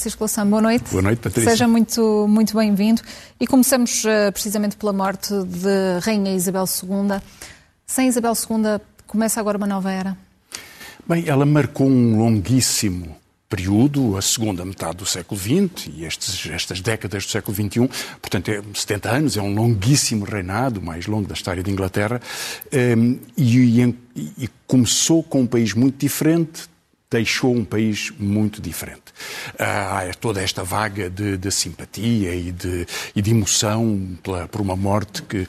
Francisco Louçã, boa noite. Boa noite, Patrícia. Seja muito, muito bem-vindo. E começamos uh, precisamente pela morte de Rainha Isabel II. Sem Isabel II, começa agora uma nova era? Bem, ela marcou um longuíssimo período, a segunda metade do século XX e estes, estas décadas do século XXI, portanto, é 70 anos, é um longuíssimo reinado, o mais longo da história de Inglaterra, um, ehm, e, e, e começou com um país muito diferente, deixou um país muito diferente. Ah, há toda esta vaga de, de simpatia e de, e de emoção pela, por uma morte que,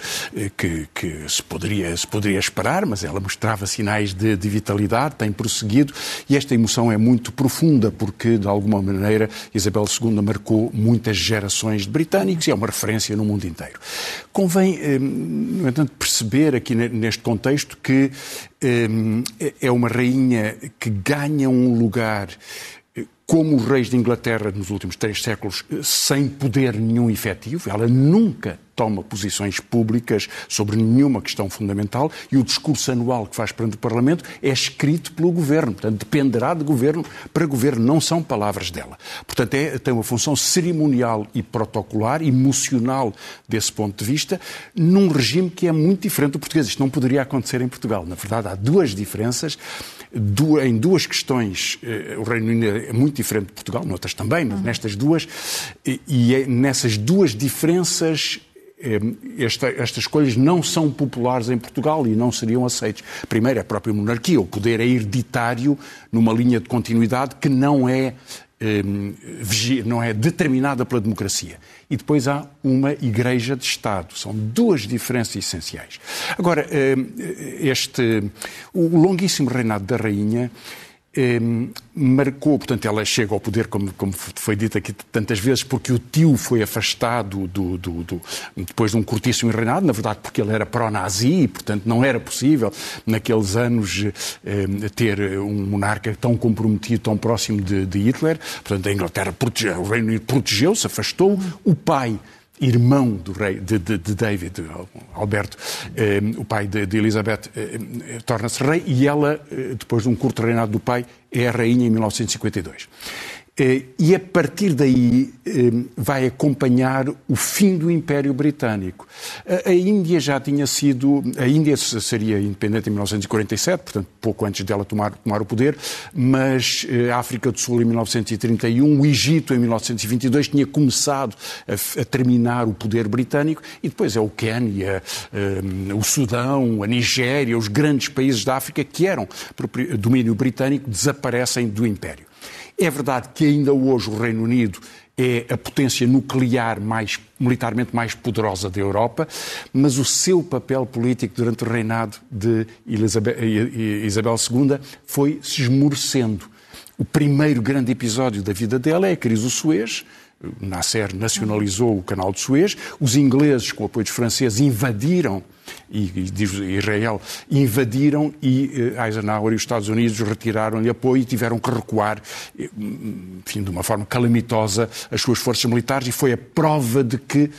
que, que, se, poderia, se poderia esperar, mas ela mostrava sinais de, de vitalidade, tem prosseguido, e esta emoção é muito profunda, porque, de alguma maneira, Isabel II marcou muitas gerações de britânicos e é uma referência no mundo inteiro. Convém, eh, no entanto, perceber aqui neste contexto que é uma rainha que ganha um lugar eh, como os reis de Inglaterra nos últimos três séculos, sem poder nenhum efetivo. Ela nunca toma posições públicas sobre nenhuma questão fundamental e o discurso anual que faz perante o Parlamento é escrito pelo Governo. Portanto, dependerá de Governo para Governo, não são palavras dela. Portanto, é, tem uma função cerimonial e protocolar, emocional desse ponto de vista, num regime que é muito diferente do português. Isto não poderia acontecer em Portugal. Na verdade, há duas diferenças. Em duas questões, eh, o Reino Unido é muito diferente de Portugal, noutras também, mas nestas duas, e é nessas duas diferenças esta, estas escolhas não são populares em Portugal e não seriam aceitas. Primeiro, a própria monarquia, o poder é hereditário numa linha de continuidade que não é, não é determinada pela democracia. E depois há uma Igreja de Estado. São duas diferenças essenciais. Agora, este, o longuíssimo reinado da Rainha marcou, portanto, ela chega ao poder, como, como, foi dito aqui tantas vezes, porque o tio foi afastado do, do, do, depois de um curtíssimo reinado, na verdade porque ele era pró-nazi, portanto não era possível naqueles anos ter um monarca tão comprometido, tão próximo de, de Hitler. Portanto, a Inglaterra o Reino Unido protegeu-se, afastou o pai irmão do rei, de, de, de David, Alberto, eh, o pai de, de Elizabeth, eh, eh, torna-se rei e ela, eh, depois de um curto reinado do pai, é a rainha em 1952. Eh, e a partir daí eh, vai acompanhar o fim do Império Britânico. A Índia já tinha sido. A Índia seria independente em 1947, portanto, pouco antes dela tomar, tomar o poder, mas eh, a África do Sul em 1931, o Egito em 1922 tinha começado a, a terminar o poder britânico, e depois é o Quênia, o Sudão, a Nigéria, os grandes países da África que eram domínio britânico desaparecem do Império. É verdade que ainda hoje o Reino Unido é a potência nuclear mais, militarmente mais poderosa da Europa, mas o seu papel político durante o reinado de Isabel II foi se esmorecendo. O primeiro grande episódio da vida dela é a crise do Suez, Nasser nacionalizou o canal de Suez, os ingleses, com o apoio dos franceses, invadiram, e, diz Israel, invadiram e eh, Eisenhower e os Estados Unidos retiraram-lhe apoio e tiveram que recuar, eh, enfim, de uma forma calamitosa, as suas forças militares e foi a prova de que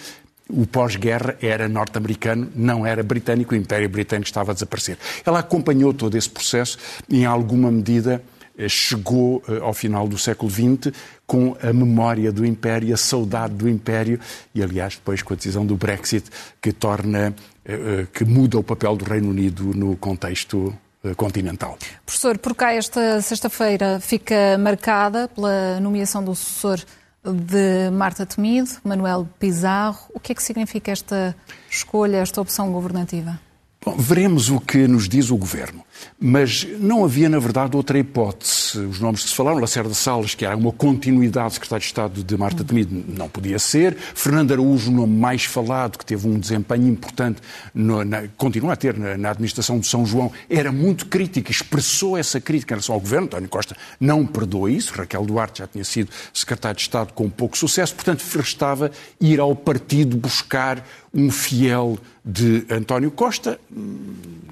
o pós-guerra era norte-americano, não era britânico, o Império Britânico estava a desaparecer. Ela acompanhou todo esse processo e, em alguma medida, chegou eh, ao final do século XX com a memória do Império, a saudade do Império e, aliás, depois com a decisão do Brexit que torna, eh, que muda o papel do Reino Unido no contexto continental. Professor, por cá esta sexta-feira fica marcada pela nomeação do sucessor de Marta Temido, Manuel Pizarro. O que é que significa esta escolha, esta opção governativa? Bom, veremos o que nos diz o Governo. Mas não havia, na verdade, outra hipótese. Os nomes que se falaram, Lacerda Salles, que era uma continuidade do secretário de Estado de Marta Temido, não podia ser. Fernando Araújo, o nome mais falado, que teve um desempenho importante, no, na, continua a ter na, na, administração de São João, era muito crítico, expressou essa crítica em relação ao Governo. António Costa não perdoa isso. Raquel Duarte já tinha sido secretário de Estado com pouco sucesso. Portanto, restava ir ao partido buscar um fiel de António Costa,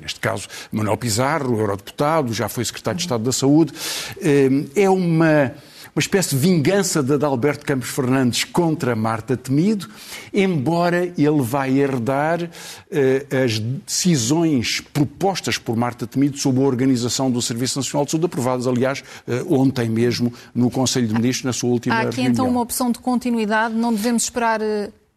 neste caso Manuel Pizarro, eurodeputado, já foi secretário de Estado da Saúde. Eh, é uma uma espécie de vingança de Adalberto Campos Fernandes contra Marta Temido, embora ele vai herdar uh, as decisões propostas por Marta Temido sobre a organização do Serviço Nacional de Saúde, aprovadas, aliás, uh, ontem mesmo no Conselho de Ministros, na sua última Há aqui reunião. então uma opção de continuidade, não devemos esperar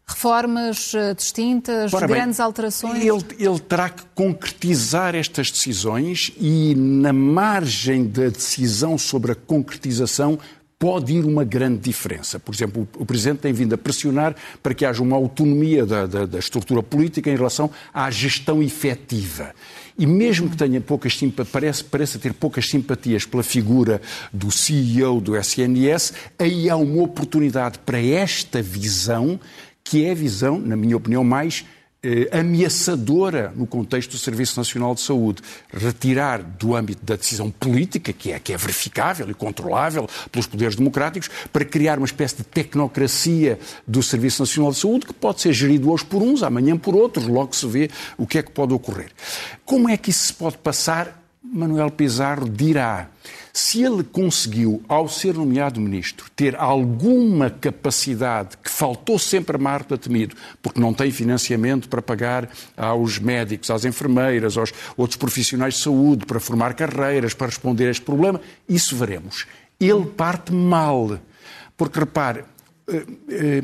reformas distintas, Ora grandes bem, alterações? Ele, ele, terá que concretizar estas decisões e, na margem da decisão sobre a concretização, pode ir uma grande diferença. Por exemplo, o Presidente tem vindo a pressionar para que haja uma autonomia da, da, da estrutura política em relação à gestão efetiva. E mesmo que tenha poucas simpatias, parece, parece ter poucas simpatias pela figura do CEO do SNS, aí há uma oportunidade para esta visão que é a visão, na minha opinião, mais eh, ameaçadora no contexto do Serviço Nacional de Saúde. Retirar do âmbito da decisão política, que é, que é verificável e controlável pelos poderes democráticos, para criar uma espécie de tecnocracia do Serviço Nacional de Saúde, que pode ser gerido hoje por uns, amanhã por outros, logo se vê o que é que pode ocorrer. Como é que isso se pode passar? Manuel Pizarro dirá. Se ele conseguiu, ao ser nomeado ministro, ter alguma capacidade que faltou sempre a Marta Temido, porque não tem financiamento para pagar aos médicos, às enfermeiras, aos outros profissionais de saúde, para formar carreiras, para responder a este problema, isso veremos. Ele parte mal. Porque, repare, eh, eh,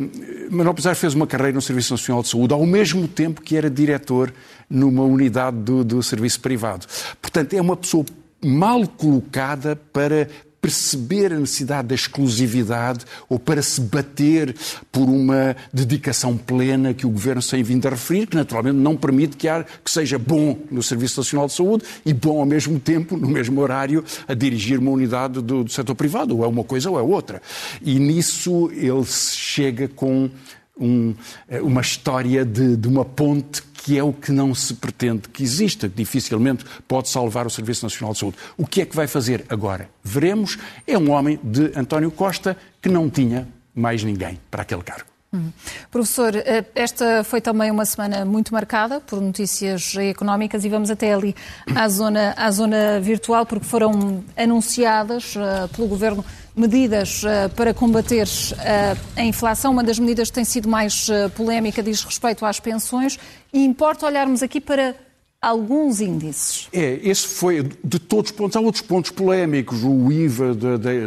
Manuel Pizarro fez uma carreira no Serviço Nacional de Saúde ao mesmo tempo que era diretor numa unidade do, do serviço privado. Portanto, é uma pessoa mal colocada para perceber a necessidade da exclusividade ou para se bater por uma dedicação plena que o Governo tem vindo a referir, que naturalmente não permite que, há, que seja bom no Serviço Nacional de Saúde e bom ao mesmo tempo, no mesmo horário, a dirigir uma unidade do, do setor privado, ou é uma coisa ou é outra. E nisso ele chega com um, uma história de, de uma ponte que é o que não se pretende que exista, que dificilmente pode salvar o Serviço Nacional de Saúde. O que é que vai fazer agora? Veremos. É um homem de António Costa que não tinha mais ninguém para aquele cargo. Hum. Professor, eh, esta foi também uma semana muito marcada por notícias económicas e vamos até ali à zona, à zona virtual, porque foram anunciadas uh, pelo Governo medidas uh, para combater uh, a inflação. Uma das medidas que tem sido mais polémica diz respeito às pensões e importa olharmos aqui para alguns índices. É, esse foi de todos os pontos. Há outros pontos polémicos, o IVA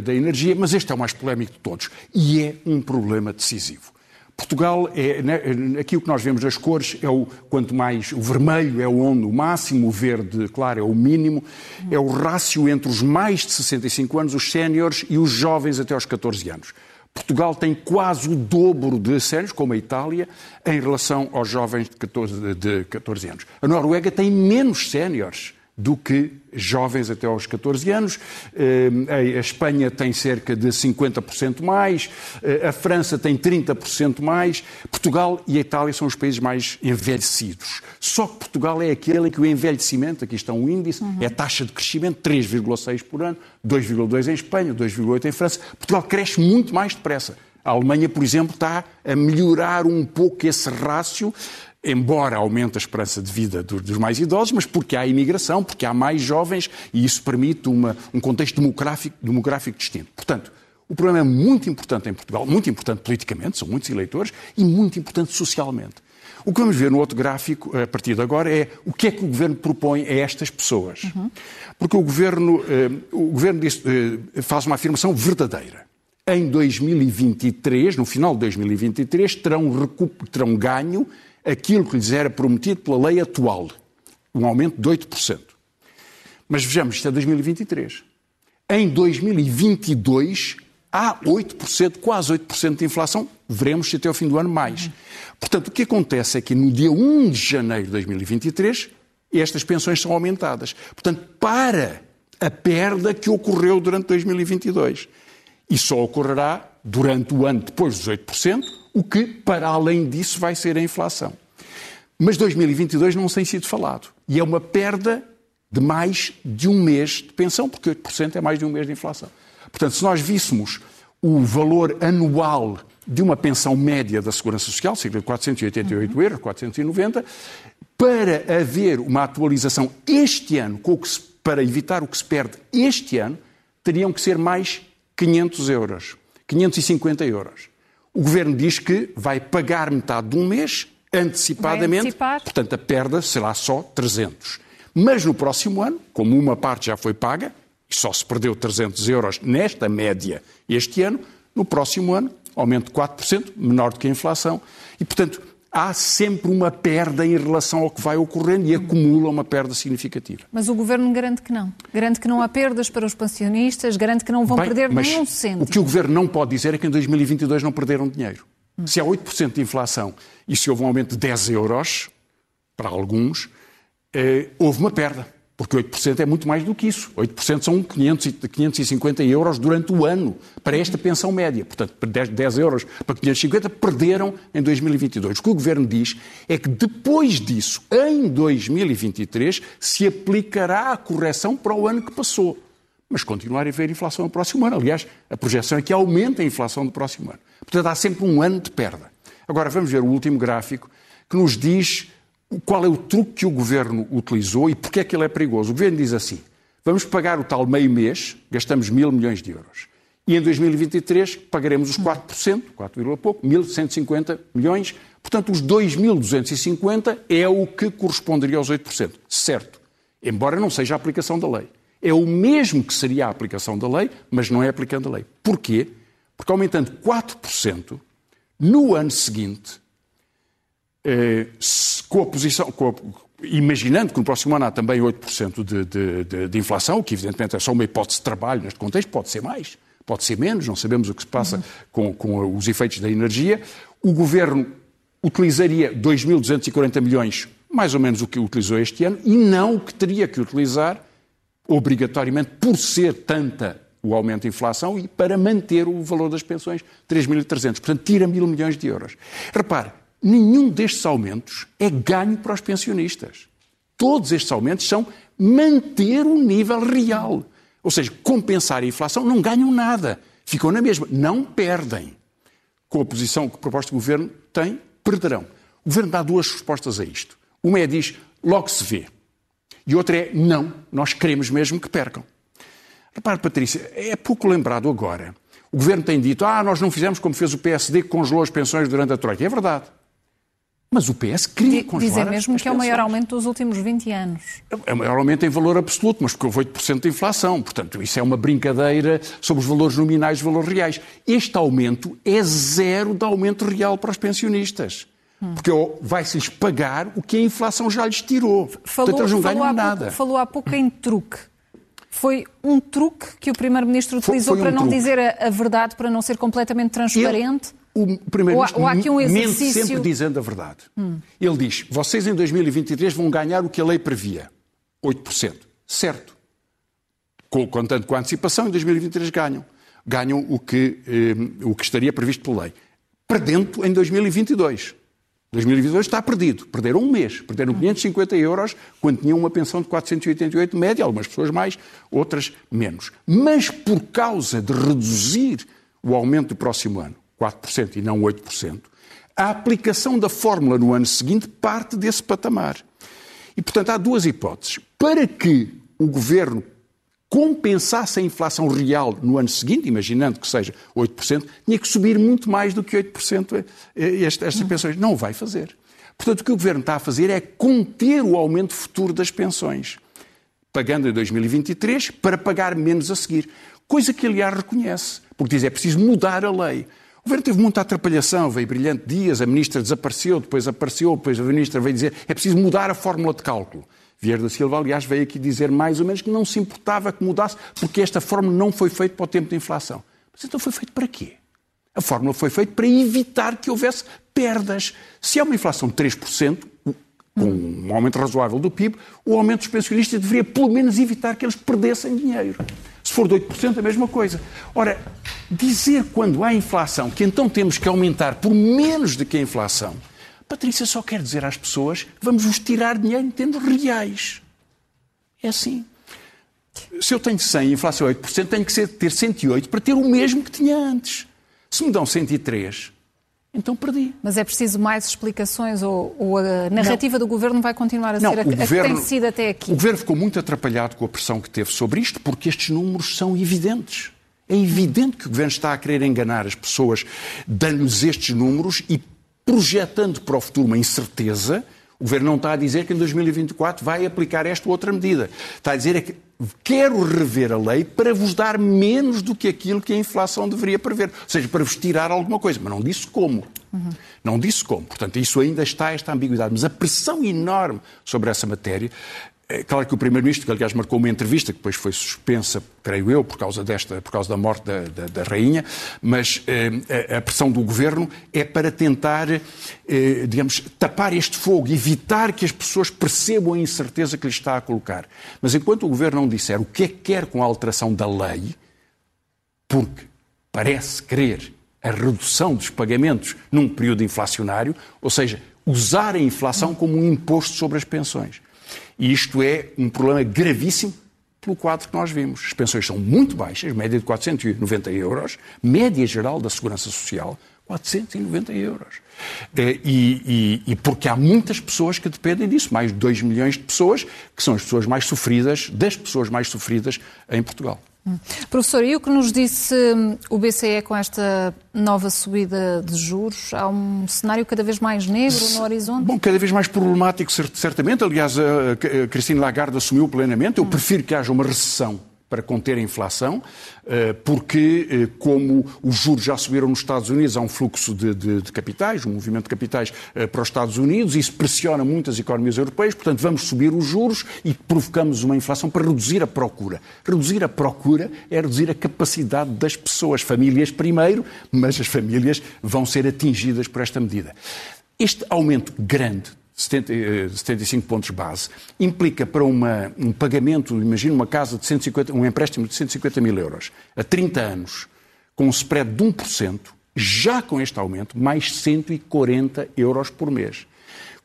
da energia, mas este é o mais polémico de todos e é um problema decisivo. Portugal é né, aqui o que nós vemos nas cores é o quanto mais o vermelho é o onde o máximo, o verde claro é o mínimo, é o rácio entre os mais de 65 anos, os séniores e os jovens até aos 14 anos. Portugal tem quase o dobro de séniores, como a Itália, em relação aos jovens de 14, de 14 anos. A Noruega tem menos séniores do que jovens até aos 14 anos. Eh, a Espanha tem cerca de 50% mais, eh, a França tem 30% mais, Portugal e a Itália são os países mais envelhecidos. Só que Portugal é aquele em que o envelhecimento, aqui está um índice, uhum. é a taxa de crescimento 3,6 por ano, 2,2 em Espanha, 2,8 em França. Portugal cresce muito mais depressa. A Alemanha, por exemplo, está a melhorar um pouco esse rácio embora aumente a esperança de vida dos mais idosos, mas porque há imigração, porque há mais jovens e isso permite uma, um contexto demográfico, demográfico distinto. Portanto, o problema é muito importante em Portugal, muito importante politicamente, são muitos eleitores, e muito importante socialmente. O que vamos ver no outro gráfico, a partir de agora, é o que é que o Governo propõe a estas pessoas. Uhum. Porque o Governo, eh, o governo diz, eh, faz uma afirmação verdadeira. Em 2023, no final de 2023, terão, terão ganho aquilo que lhes era prometido pela lei atual, um aumento de 8%. Mas vejamos, isto é 2023. Em 2022 há 8%, quase 8% de inflação, veremos se até ao fim do ano mais. Portanto, o que acontece é que no dia 1 de janeiro de 2023 estas pensões são aumentadas. Portanto, para a perda que ocorreu durante 2022. E só ocorrerá durante o ano depois dos 8%, o que, para além disso, vai ser a inflação. Mas 2022 não tem sido falado. E é uma perda de mais de um mês de pensão, porque 8% é mais de um mês de inflação. Portanto, se nós víssemos o valor anual de uma pensão média da Segurança Social, cerca de 488 uhum. euros, 490, para haver uma atualização este ano, se, para evitar o que se perde este ano, teriam que ser mais 500 euros, 550 euros. O governo diz que vai pagar metade de um mês antecipadamente, portanto a perda será só 300. Mas no próximo ano, como uma parte já foi paga, e só se perdeu 300 euros nesta média este ano, no próximo ano, aumento de 4%, menor do que a inflação. E, portanto, há sempre uma perda em relação ao que vai ocorrendo e acumula uma perda significativa. Mas o Governo garante que não. Garante que não há perdas para os pensionistas, garante que não vão Bem, perder nenhum cêntimo. O que o Governo não pode dizer é que em 2022 não perderam dinheiro. Hum. Se há 8% de inflação e se houve um aumento de 10 euros, para alguns, eh, houve uma perda. Porque 8% é muito mais do que isso. 8% são 500, 550 euros durante o ano para esta pensão média. Portanto, 10, 10 euros para 550 perderam em 2022. O que o Governo diz é que depois disso, em 2023, se aplicará a correção para o ano que passou. Mas continuar a haver inflação no próximo ano. Aliás, a projeção é que aumente a inflação do próximo ano. Portanto, há sempre um ano de perda. Agora, vamos ver o último gráfico que nos diz qual é o truque que o governo utilizou e porque é que ele é perigoso. O governo diz assim: vamos pagar o tal meio mês, gastamos mil milhões de euros. E em 2023 pagaremos os 4%, 4, pouco, 1.150 milhões. Portanto, os 2.250 é o que corresponderia aos 8%. Certo. Embora não seja a aplicação da lei. É o mesmo que seria a aplicação da lei, mas não é aplicando a lei. Porquê? Porque aumentando 4%, no ano seguinte, eh, com a posição, com a, imaginando que no próximo ano há também 8% de, de, de, de, inflação, que evidentemente é só uma hipótese de trabalho neste contexto, pode ser mais, pode ser menos, não sabemos o que se passa uhum. com, com os efeitos da energia. O governo utilizaria 2.240 milhões, mais ou menos o que utilizou este ano, e não o que teria que utilizar, obrigatoriamente, por ser tanta o aumento da inflação e para manter o valor das pensões, 3.300. Portanto, tira mil milhões de euros. Repare, nenhum destes aumentos é ganho para os pensionistas. Todos estes aumentos são manter o nível real. Ou seja, compensar a inflação, não ganham nada. Ficam na mesma. Não perdem. Com a posição que a proposta do governo tem, perderão. O governo dá duas respostas a isto. Uma é diz, logo se vê. E outra é, não, nós queremos mesmo que percam. Repare, Patrícia, é pouco lembrado agora. O governo tem dito, ah, nós não fizemos como fez o PSD que congelou as pensões durante a Troika. É verdade. Mas o PS queria congelar Dizem mesmo que é o maior aumento dos últimos 20 anos. É o maior aumento em valor absoluto, mas porque houve 8% de inflação. Portanto, isso é uma brincadeira sobre os valores nominais e valores reais. Este aumento é zero de aumento real para os pensionistas. Hum. Porque vai-se-lhes pagar o que a inflação já lhes tirou. Falou, Portanto, eles não ganham nada. Pouco, falou há pouco em truque. Foi um truque que o Primeiro-Ministro utilizou foi, foi um para não truque. dizer a, a, verdade, para não ser completamente transparente? Ele o Primeiro-Ministro um mente sempre dizendo a verdade. Hum. Ele diz: vocês em 2023 vão ganhar o que a lei previa, 8%. Certo. Contando com a antecipação, em 2023 ganham. Ganham o que, eh, o que estaria previsto pela lei. Perdendo em 2022. 2022 está perdido. Perderam um mês. Perderam 550 euros quando tinham uma pensão de 488 média, algumas pessoas mais, outras menos. Mas por causa de reduzir o aumento do próximo ano, 4% e não 8%, a aplicação da fórmula no ano seguinte parte desse patamar. E, portanto, há duas hipóteses. Para que o governo compensasse a inflação real no ano seguinte, imaginando que seja 8%, tinha que subir muito mais do que 8% estas pensões. Não o vai fazer. Portanto, o que o governo está a fazer é conter o aumento futuro das pensões, pagando em 2023 para pagar menos a seguir. Coisa que, aliás, reconhece, porque diz é preciso mudar a lei. O governo teve muita atrapalhação, veio brilhante dias, a ministra desapareceu, depois apareceu, depois a ministra veio dizer é preciso mudar a fórmula de cálculo. Vieira da Silva, aliás, veio aqui dizer mais ou menos que não se importava que mudasse, porque esta fórmula não foi feita para o tempo de inflação. Mas então foi feito para quê? A fórmula foi feita para evitar que houvesse perdas. Se há uma inflação de 3%, com um aumento razoável do PIB, o aumento dos pensionistas deveria pelo menos evitar que eles perdessem dinheiro. For de 8%, a mesma coisa. Ora, dizer quando há inflação que então temos que aumentar por menos do que a inflação, Patrícia só quer dizer às pessoas vamos vos tirar dinheiro termos reais. É assim. Se eu tenho 100 e inflação é 8%, tenho que ter 108 para ter o mesmo que tinha antes. Se me dão 103, então perdi. Mas é preciso mais explicações ou, ou a narrativa não. do governo vai continuar a não, ser a, governo, a, que tem sido até aqui? O governo ficou muito atrapalhado com a pressão que teve sobre isto, porque estes números são evidentes. É evidente que o Governo está a querer enganar as pessoas, dando-lhes estes números e projetando para o futuro uma incerteza. O Governo não está a dizer que em 2024 vai aplicar esta ou outra medida. Está a dizer é que quero rever a lei para vos dar menos do que aquilo que a inflação deveria prever. Ou seja, para vos tirar alguma coisa. Mas não disse como. Uhum. Não disse como. Portanto, isso ainda está, esta ambiguidade. Mas a pressão enorme sobre essa matéria é claro que o Primeiro-Ministro, que aliás marcou uma entrevista, que depois foi suspensa, creio eu, por causa, desta, por causa da morte da, da, da Rainha, mas eh, a pressão do Governo é para tentar, eh, digamos, tapar este fogo, evitar que as pessoas percebam a incerteza que lhe está a colocar. Mas enquanto o Governo não disser o que é que quer com a alteração da lei, porque parece querer a redução dos pagamentos num período inflacionário, ou seja, usar a inflação como um imposto sobre as pensões. E isto é um problema gravíssimo pelo quadro que nós vimos. As pensões são muito baixas, média de 490 euros, média geral da Segurança Social, 490 euros. Eh, e, e, e, porque há muitas pessoas que dependem disso, mais de 2 milhões de pessoas, que são as pessoas mais sofridas, das pessoas mais sofridas em Portugal. Hum. Professor, e o que nos disse hum, o BCE com esta nova subida de juros? Há um cenário cada vez mais negro no horizonte? Bom, cada vez mais problemático, certamente. Aliás, a Cristina Lagarde assumiu plenamente. Eu hum. prefiro que haja uma recessão para conter a inflação, eh, porque, eh, como os juros já subiram nos Estados Unidos, há um fluxo de, de, de capitais, um movimento de capitais eh, para os Estados Unidos, isso pressiona muitas economias europeias, portanto, vamos subir os juros e provocamos uma inflação para reduzir a procura. Reduzir a procura é reduzir a capacidade das pessoas, famílias primeiro, mas as famílias vão ser atingidas por esta medida. Este aumento grande 70, 75 eh, pontos base, implica para uma, um pagamento, imagina uma casa de 150, um empréstimo de 150 mil euros a 30 anos, com um spread de 1%, já com este aumento, mais 140 euros por mês.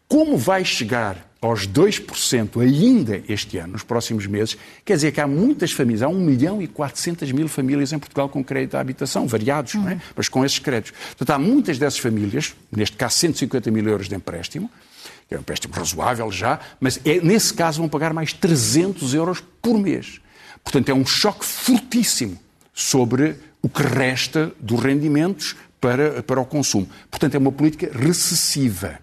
Como vai chegar aos 2% ainda este ano, nos próximos meses, quer dizer que há muitas famílias, há 1 milhão e 400 mil famílias em Portugal com crédito à habitação, variados, uhum. não é? mas com esses créditos. Portanto, há muitas dessas famílias, neste caso 150 mil euros de empréstimo, que é um empréstimo razoável já, mas é, nesse caso vão pagar mais 300 euros por mês. Portanto, é um choque fortíssimo sobre o que resta dos rendimentos para, para o consumo. Portanto, é uma política recessiva.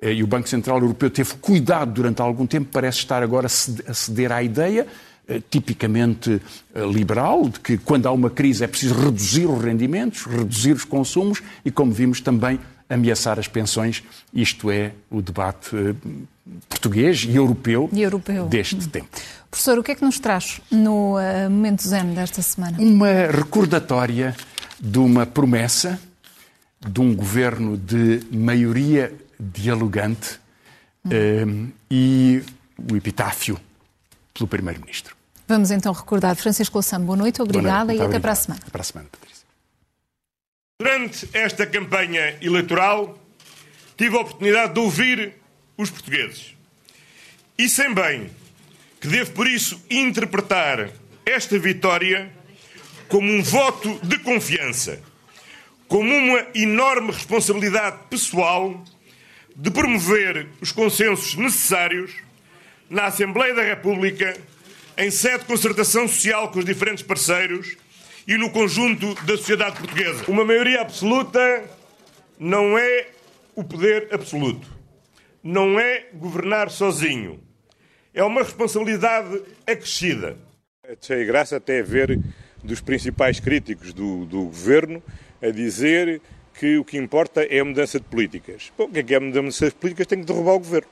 Eh, e o Banco Central Europeu teve cuidado durante algum tempo, parece estar agora a ceder à ideia, eh, tipicamente eh, liberal, de que quando há uma crise é preciso reduzir os rendimentos, reduzir os consumos e, como vimos, também ameaçar as pensões. Isto é o debate eh, português e europeu, e europeu. deste hum. tempo. Professor, o que é que nos traz no uh, Momento Zen desta semana? Uma recordatória de uma promessa de um governo de maioria dialogante hum. uh, e o epitáfio pelo Primeiro-Ministro. Vamos então recordar. Francisco Louçã, boa noite, obrigada boa noite, e até para a semana. Até para a semana, Patrícia. Durante esta campanha eleitoral, tive a oportunidade de ouvir os portugueses. E sem bem que devo, por isso, interpretar esta vitória como um voto de confiança, como uma enorme responsabilidade pessoal de promover os consensos necessários na Assembleia da República, em sede de concertação social com os diferentes parceiros e no conjunto da sociedade portuguesa. Uma maioria absoluta não é o poder absoluto. Não é governar sozinho. É uma responsabilidade acrescida. Achei graça até ver dos principais críticos do, do governo a dizer que o que importa é a mudança de políticas. Bom, o que é que é a mudança de políticas? Tem que derrubar o governo.